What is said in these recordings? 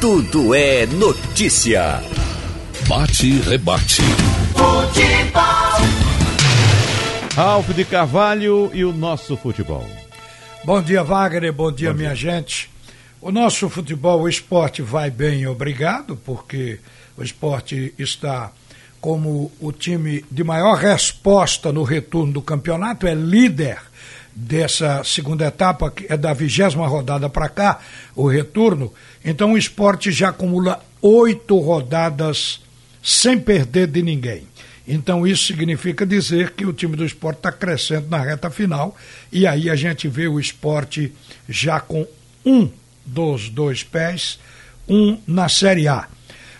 Tudo é notícia. Bate e rebate. Futebol. Ralf de Carvalho e o nosso futebol. Bom dia, Wagner. Bom dia, Bom minha dia. gente. O nosso futebol, o esporte vai bem, obrigado, porque o esporte está como o time de maior resposta no retorno do campeonato, é líder dessa segunda etapa, que é da vigésima rodada para cá, o retorno. Então o esporte já acumula oito rodadas sem perder de ninguém. Então isso significa dizer que o time do esporte está crescendo na reta final e aí a gente vê o esporte já com um dos dois pés, um na Série A.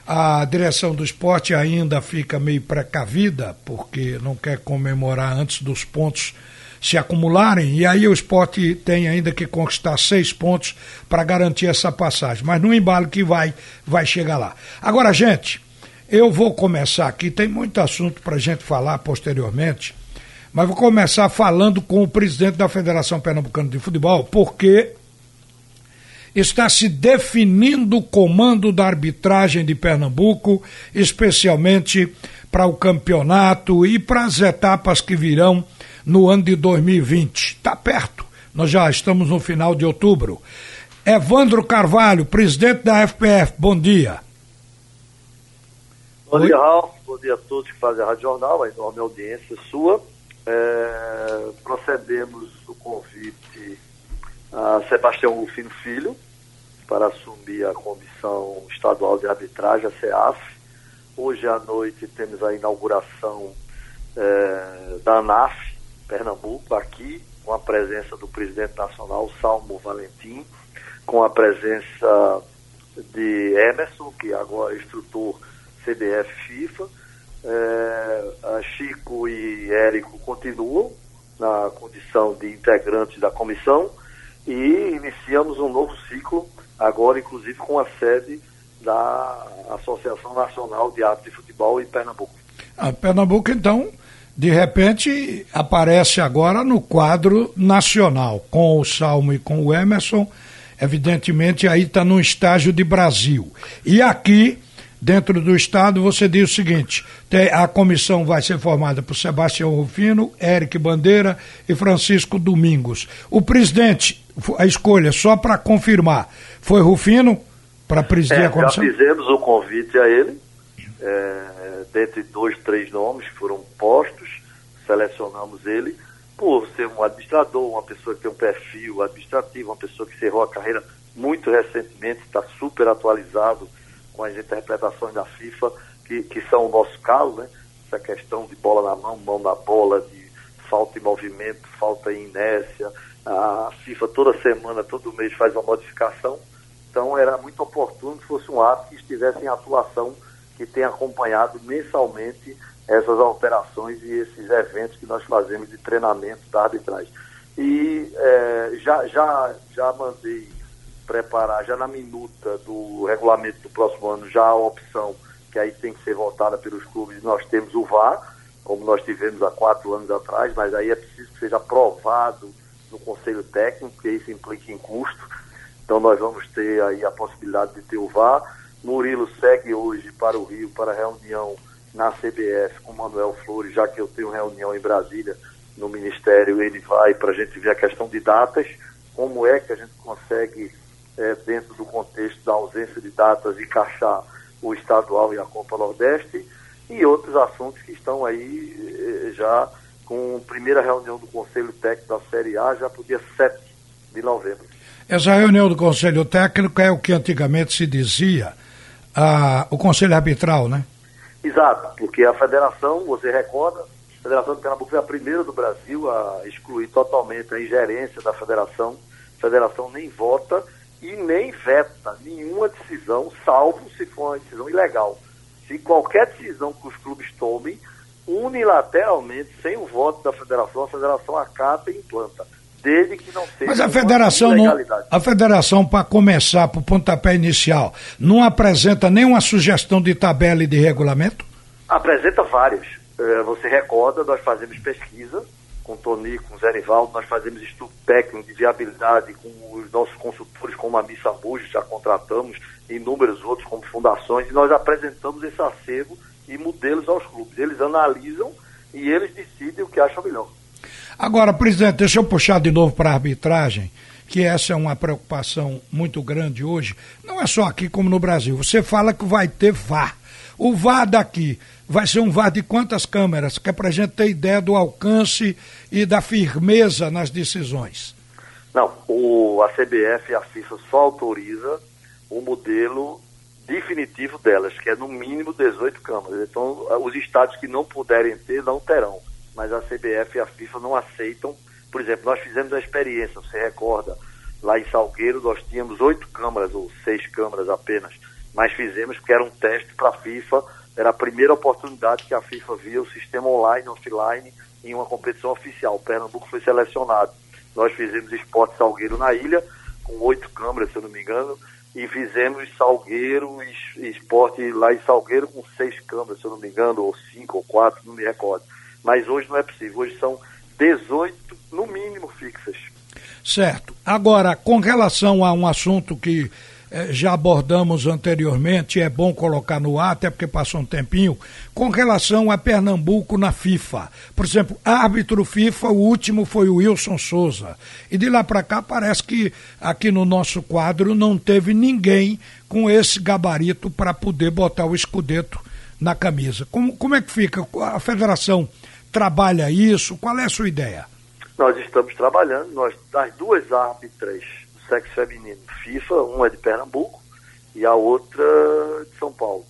A direção do esporte ainda fica meio precavida, porque não quer comemorar antes dos pontos se acumularem, e aí o esporte tem ainda que conquistar seis pontos para garantir essa passagem. Mas no embalo que vai, vai chegar lá. Agora, gente, eu vou começar aqui, tem muito assunto para gente falar posteriormente, mas vou começar falando com o presidente da Federação Pernambucana de Futebol, porque está se definindo o comando da arbitragem de Pernambuco, especialmente para o campeonato e para as etapas que virão no ano de 2020. Está perto, nós já estamos no final de outubro. Evandro Carvalho, presidente da FPF, bom dia. Bom Oi? dia, Ralf. Bom dia a todos que fazem a Rádio Jornal, a enorme audiência sua. É, procedemos o convite a Sebastião Rufino Filho para assumir a Comissão Estadual de Arbitragem, a CEAF. Hoje à noite temos a inauguração é, da ANAF, Pernambuco, aqui, com a presença do presidente nacional, Salmo Valentim, com a presença de Emerson, que agora é instrutor CBF FIFA. É, Chico e Érico continuam na condição de integrantes da comissão e iniciamos um novo ciclo, agora inclusive com a sede da Associação Nacional de Árbitros de Futebol em Pernambuco. A Pernambuco, então, de repente aparece agora no quadro nacional, com o Salmo e com o Emerson, evidentemente aí está no estágio de Brasil. E aqui, dentro do Estado, você diz o seguinte: a comissão vai ser formada por Sebastião Rufino, Eric Bandeira e Francisco Domingos. O presidente, a escolha, só para confirmar, foi Rufino para presidir é, a comissão? Já fizemos o convite a ele. É dentre dois, três nomes que foram postos, selecionamos ele por ser um administrador, uma pessoa que tem um perfil administrativo, uma pessoa que encerrou a carreira muito recentemente, está super atualizado com as interpretações da FIFA, que, que são o nosso caso, né? Essa questão de bola na mão, mão na bola, de falta em movimento, falta em inércia. A FIFA toda semana, todo mês faz uma modificação. Então era muito oportuno que fosse um ato que estivesse em atuação que tem acompanhado mensalmente essas alterações e esses eventos que nós fazemos de treinamento da arbitragem. E é, já, já, já mandei preparar, já na minuta do regulamento do próximo ano, já a opção que aí tem que ser votada pelos clubes, nós temos o VAR, como nós tivemos há quatro anos atrás, mas aí é preciso que seja aprovado no Conselho Técnico, porque isso implica em custo. Então nós vamos ter aí a possibilidade de ter o VAR Murilo segue hoje para o Rio para reunião na CBF com Manuel Flores, já que eu tenho reunião em Brasília no Ministério, ele vai para a gente ver a questão de datas, como é que a gente consegue, é, dentro do contexto da ausência de datas, encaixar o estadual e a Copa Nordeste, e outros assuntos que estão aí é, já com primeira reunião do Conselho Técnico da Série A, já para o dia 7 de novembro. Essa reunião do Conselho Técnico é o que antigamente se dizia a, o Conselho Arbitral, né? Exato, porque a federação, você recorda, a Federação de Pernambuco foi a primeira do Brasil a excluir totalmente a ingerência da federação. A federação nem vota e nem veta nenhuma decisão, salvo se for uma decisão ilegal. Se qualquer decisão que os clubes tomem, unilateralmente, sem o voto da federação, a federação acata e implanta desde que não seja. Mas a federação não, a federação para começar para o pontapé inicial não apresenta nenhuma sugestão de tabela e de regulamento? Apresenta várias. É, você recorda, nós fazemos pesquisa com o Tony, com o Zé Nivaldo, nós fazemos estudo técnico de viabilidade com os nossos consultores, como a Missa Bujo, já contratamos, e inúmeros outros, como fundações, e nós apresentamos esse acervo e modelos aos clubes. Eles analisam e eles decidem o que acham melhor. Agora, presidente, deixa eu puxar de novo para a arbitragem, que essa é uma preocupação muito grande hoje, não é só aqui como no Brasil. Você fala que vai ter VAR. O VAR daqui vai ser um VAR de quantas câmeras? Que é para a gente ter ideia do alcance e da firmeza nas decisões. Não, o, a CBF e a FIFA só autoriza o modelo definitivo delas, que é no mínimo 18 câmeras. Então, os estados que não puderem ter, não terão. Mas a CBF e a FIFA não aceitam. Por exemplo, nós fizemos a experiência, você recorda, lá em Salgueiro nós tínhamos oito câmeras, ou seis câmeras apenas, mas fizemos porque era um teste para a FIFA, era a primeira oportunidade que a FIFA via o sistema online, offline, em uma competição oficial. O Pernambuco foi selecionado. Nós fizemos esporte Salgueiro na ilha, com oito câmeras, se eu não me engano, e fizemos Salgueiro, esporte lá em Salgueiro com seis câmeras, se eu não me engano, ou cinco ou quatro, não me recordo. Mas hoje não é possível, hoje são 18, no mínimo, fixas. Certo. Agora, com relação a um assunto que eh, já abordamos anteriormente, é bom colocar no ar, até porque passou um tempinho, com relação a Pernambuco na FIFA. Por exemplo, árbitro FIFA, o último foi o Wilson Souza. E de lá para cá parece que aqui no nosso quadro não teve ninguém com esse gabarito para poder botar o escudeto na camisa. Como, como é que fica? A federação trabalha isso? Qual é a sua ideia? Nós estamos trabalhando, nós, das duas árbitras sexo feminino FIFA, uma é de Pernambuco e a outra de São Paulo.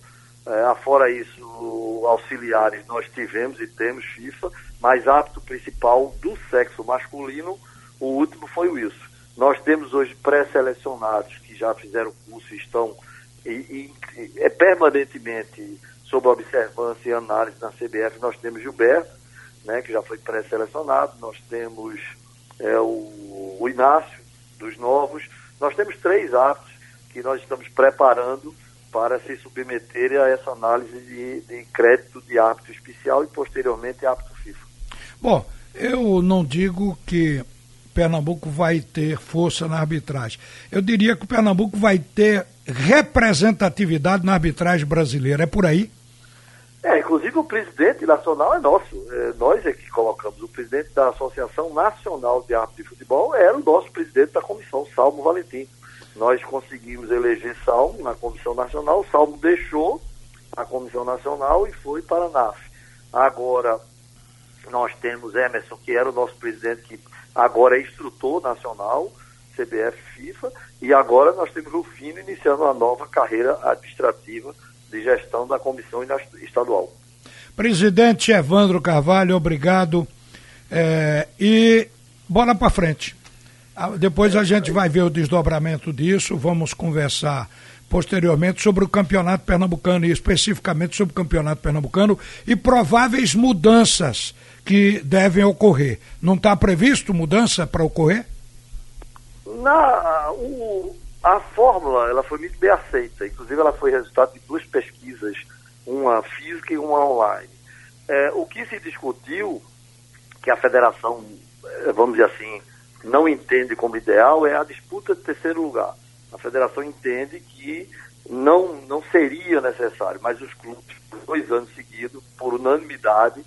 É, afora isso, auxiliares nós tivemos e temos FIFA, mas árbitro principal do sexo masculino, o último foi o Wilson. Nós temos hoje pré-selecionados que já fizeram curso e estão e, e, é permanentemente sob observância e análise na CBF. Nós temos Gilberto, né, que já foi pré-selecionado, nós temos é, o, o Inácio, dos novos. Nós temos três atos que nós estamos preparando para se submeterem a essa análise de, de crédito de árbitro especial e posteriormente árbitro FIFA. Bom, eu não digo que Pernambuco vai ter força na arbitragem. Eu diria que o Pernambuco vai ter representatividade na arbitragem brasileira. É por aí? É, inclusive o presidente nacional é nosso. É, nós é que colocamos. O presidente da Associação Nacional de Árbitros de Futebol era o nosso presidente da comissão, Salmo Valentim. Nós conseguimos eleger Salmo na comissão nacional. Salmo deixou a comissão nacional e foi para a NAF. Agora, nós temos Emerson, que era o nosso presidente, que agora é instrutor nacional, CBF FIFA, e agora nós temos o Fino iniciando uma nova carreira administrativa de gestão da comissão estadual. Presidente Evandro Carvalho, obrigado. É, e bola para frente. Ah, depois a gente vai ver o desdobramento disso, vamos conversar posteriormente sobre o campeonato pernambucano e especificamente sobre o campeonato pernambucano e prováveis mudanças que devem ocorrer. Não está previsto mudança para ocorrer? Na, o, a fórmula ela foi muito bem aceita, inclusive ela foi resultado de duas pesquisas, uma física e uma online. É, o que se discutiu, que a federação, é, vamos dizer assim, não entende como ideal, é a disputa de terceiro lugar. A federação entende que não, não seria necessário, mas os clubes, dois anos seguidos, por unanimidade,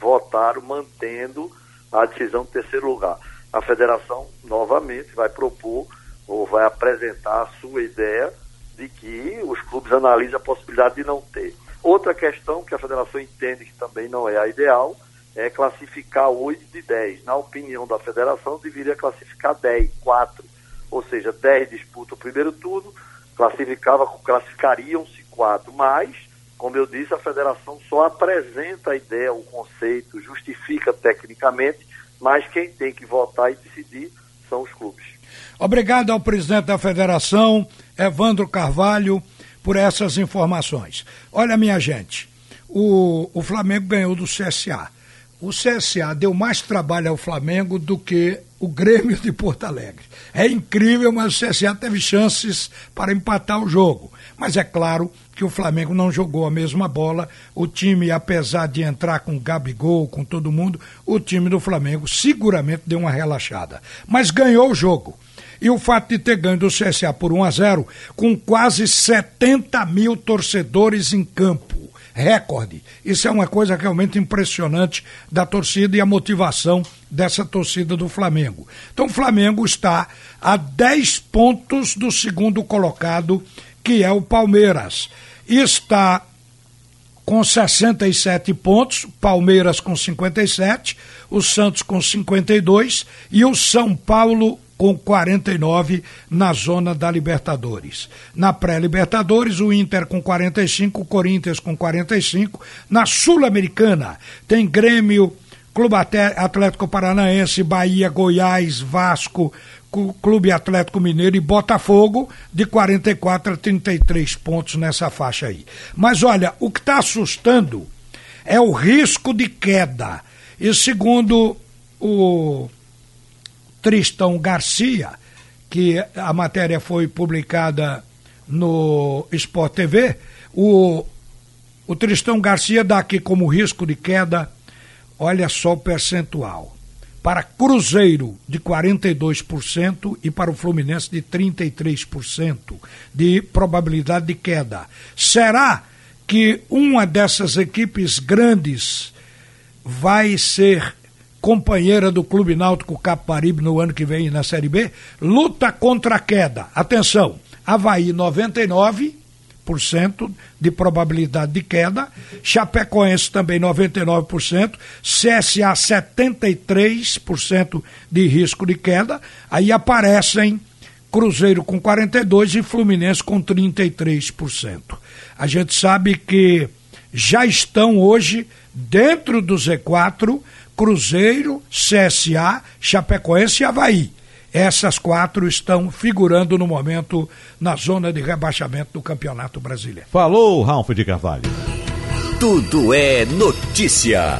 votaram mantendo a decisão de terceiro lugar. A federação, novamente, vai propor ou vai apresentar a sua ideia de que os clubes analisem a possibilidade de não ter. Outra questão que a federação entende que também não é a ideal é classificar 8 de 10. Na opinião da federação, deveria classificar 10, 4. Ou seja, 10 disputam o primeiro turno, classificava, classificariam-se 4. Mas, como eu disse, a federação só apresenta a ideia, o conceito, justifica tecnicamente, mas quem tem que votar e decidir são os clubes. Obrigado ao presidente da federação, Evandro Carvalho, por essas informações. Olha, minha gente, o, o Flamengo ganhou do CSA. o CSA deu mais trabalho ao Flamengo do que o Grêmio de Porto Alegre. É incrível, mas o CSA teve chances para empatar o jogo. Mas é claro que o Flamengo não jogou a mesma bola. O time, apesar de entrar com Gabigol, com todo mundo, o time do Flamengo seguramente deu uma relaxada. Mas ganhou o jogo. E o fato de ter ganho do CSA por 1 a 0 com quase 70 mil torcedores em campo recorde. Isso é uma coisa realmente impressionante da torcida e a motivação dessa torcida do Flamengo. Então o Flamengo está a 10 pontos do segundo colocado, que é o Palmeiras. Está com 67 pontos, Palmeiras com 57, o Santos com 52 e o São Paulo com 49 na zona da Libertadores. Na pré-Libertadores, o Inter com 45, o Corinthians com 45. Na Sul-Americana, tem Grêmio, Clube Atlético Paranaense, Bahia, Goiás, Vasco, Clube Atlético Mineiro e Botafogo, de 44 a 33 pontos nessa faixa aí. Mas olha, o que está assustando é o risco de queda. E segundo o Tristão Garcia, que a matéria foi publicada no Sport TV, o, o Tristão Garcia dá aqui como risco de queda, olha só o percentual. Para Cruzeiro, de 42%, e para o Fluminense, de 33% de probabilidade de queda. Será que uma dessas equipes grandes vai ser companheira do Clube Náutico Caparibe no ano que vem na Série B, luta contra a queda. Atenção, Havaí 99% de probabilidade de queda, Chapecoense também 99%, CSA 73% de risco de queda, aí aparecem Cruzeiro com 42% e Fluminense com 33%. A gente sabe que já estão hoje dentro do Z4 Cruzeiro, CSA, Chapecoense e Havaí. Essas quatro estão figurando no momento na zona de rebaixamento do Campeonato Brasileiro. Falou, Ralf de Carvalho. Tudo é notícia.